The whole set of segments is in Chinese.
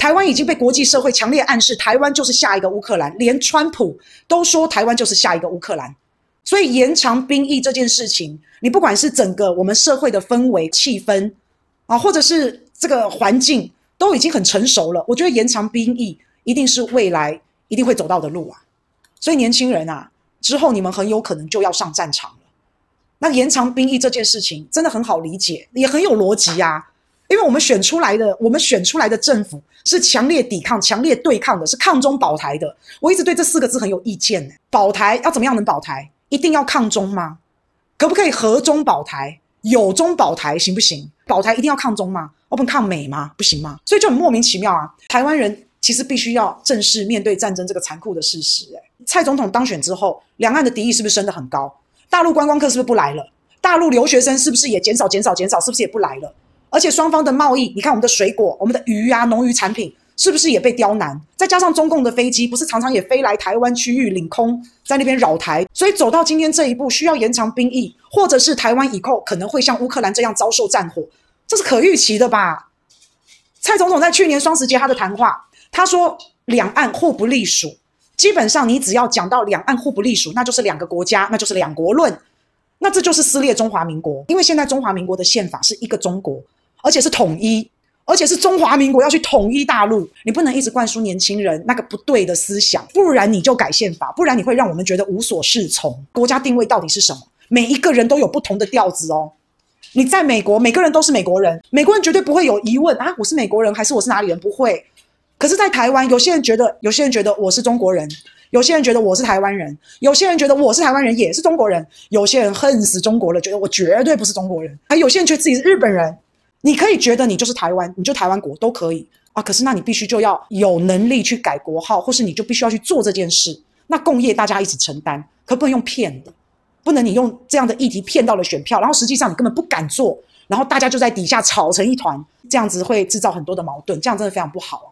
台湾已经被国际社会强烈暗示，台湾就是下一个乌克兰，连川普都说台湾就是下一个乌克兰。所以延长兵役这件事情，你不管是整个我们社会的氛围、气氛啊，或者是这个环境，都已经很成熟了。我觉得延长兵役一定是未来一定会走到的路啊。所以年轻人啊，之后你们很有可能就要上战场了。那延长兵役这件事情真的很好理解，也很有逻辑呀。因为我们选出来的，我们选出来的政府是强烈抵抗、强烈对抗的，是抗中保台的。我一直对这四个字很有意见呢。保台要怎么样能保台？一定要抗中吗？可不可以和中保台、友中保台行不行？保台一定要抗中吗？我不抗美吗？不行吗？所以就很莫名其妙啊！台湾人其实必须要正视面对战争这个残酷的事实。诶，蔡总统当选之后，两岸的敌意是不是升得很高？大陆观光客是不是不来了？大陆留学生是不是也减少、减少、减少？是不是也不来了？而且双方的贸易，你看我们的水果、我们的鱼啊、农渔产品，是不是也被刁难？再加上中共的飞机，不是常常也飞来台湾区域领空，在那边扰台，所以走到今天这一步，需要延长兵役，或者是台湾以后可能会像乌克兰这样遭受战火，这是可预期的吧？蔡总统在去年双十节他的谈话，他说两岸互不隶属，基本上你只要讲到两岸互不隶属，那就是两个国家，那就是两国论，那这就是撕裂中华民国，因为现在中华民国的宪法是一个中国。而且是统一，而且是中华民国要去统一大陆，你不能一直灌输年轻人那个不对的思想，不然你就改宪法，不然你会让我们觉得无所适从。国家定位到底是什么？每一个人都有不同的调子哦。你在美国，每个人都是美国人，美国人绝对不会有疑问啊，我是美国人还是我是哪里人？不会。可是，在台湾，有些人觉得，有些人觉得我是中国人，有些人觉得我是台湾人，有些人觉得我是台湾人也是中国人，有些人恨死中国了，觉得我绝对不是中国人，还有些人觉得自己是日本人。你可以觉得你就是台湾，你就台湾国都可以啊。可是那你必须就要有能力去改国号，或是你就必须要去做这件事。那共业大家一起承担，可不能用骗的，不能你用这样的议题骗到了选票，然后实际上你根本不敢做，然后大家就在底下吵成一团，这样子会制造很多的矛盾，这样真的非常不好啊。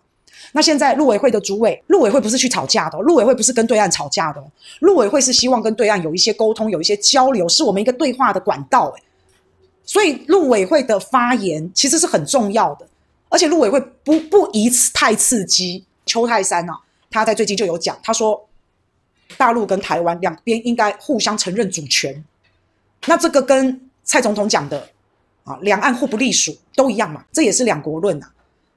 那现在陆委会的主委，陆委会不是去吵架的，陆委会不是跟对岸吵架的，陆委会是希望跟对岸有一些沟通，有一些交流，是我们一个对话的管道，所以陆委会的发言其实是很重要的，而且陆委会不不宜太刺激。邱太三啊，他在最近就有讲，他说大陆跟台湾两边应该互相承认主权。那这个跟蔡总统讲的啊，两岸互不隶属都一样嘛，这也是两国论啊。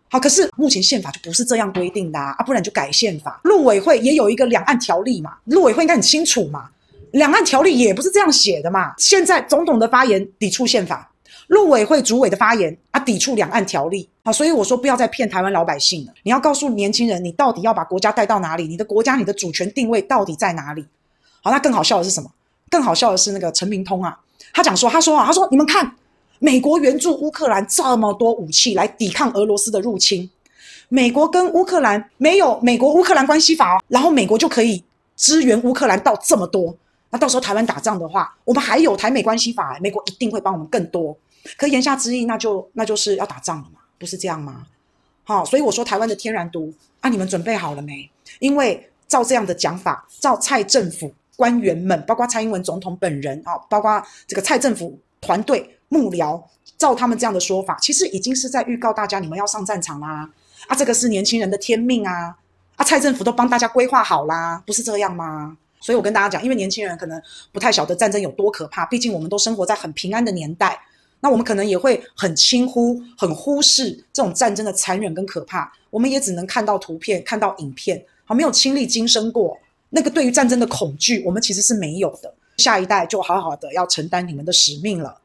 好，可是目前宪法就不是这样规定的啊，啊不然就改宪法。陆委会也有一个两岸条例嘛，陆委会应该很清楚嘛。两岸条例也不是这样写的嘛。现在总统的发言抵触宪法，陆委会主委的发言啊抵触两岸条例。好，所以我说不要再骗台湾老百姓了。你要告诉年轻人，你到底要把国家带到哪里？你的国家、你的主权定位到底在哪里？好，那更好笑的是什么？更好笑的是那个陈明通啊，他讲说，他说啊，他说你们看，美国援助乌克兰这么多武器来抵抗俄罗斯的入侵，美国跟乌克兰没有美国乌克兰关系法哦，然后美国就可以支援乌克兰到这么多。那到时候台湾打仗的话，我们还有台美关系法，美国一定会帮我们更多。可言下之意，那就那就是要打仗了嘛，不是这样吗？好，所以我说台湾的天然毒啊，你们准备好了没？因为照这样的讲法，照蔡政府官员们，包括蔡英文总统本人啊，包括这个蔡政府团队幕僚，照他们这样的说法，其实已经是在预告大家，你们要上战场啦！啊，这个是年轻人的天命啊！啊，蔡政府都帮大家规划好啦，不是这样吗？所以我跟大家讲，因为年轻人可能不太晓得战争有多可怕，毕竟我们都生活在很平安的年代，那我们可能也会很轻忽、很忽视这种战争的残忍跟可怕。我们也只能看到图片、看到影片，好，没有亲历经生过那个对于战争的恐惧，我们其实是没有的。下一代就好好的要承担你们的使命了。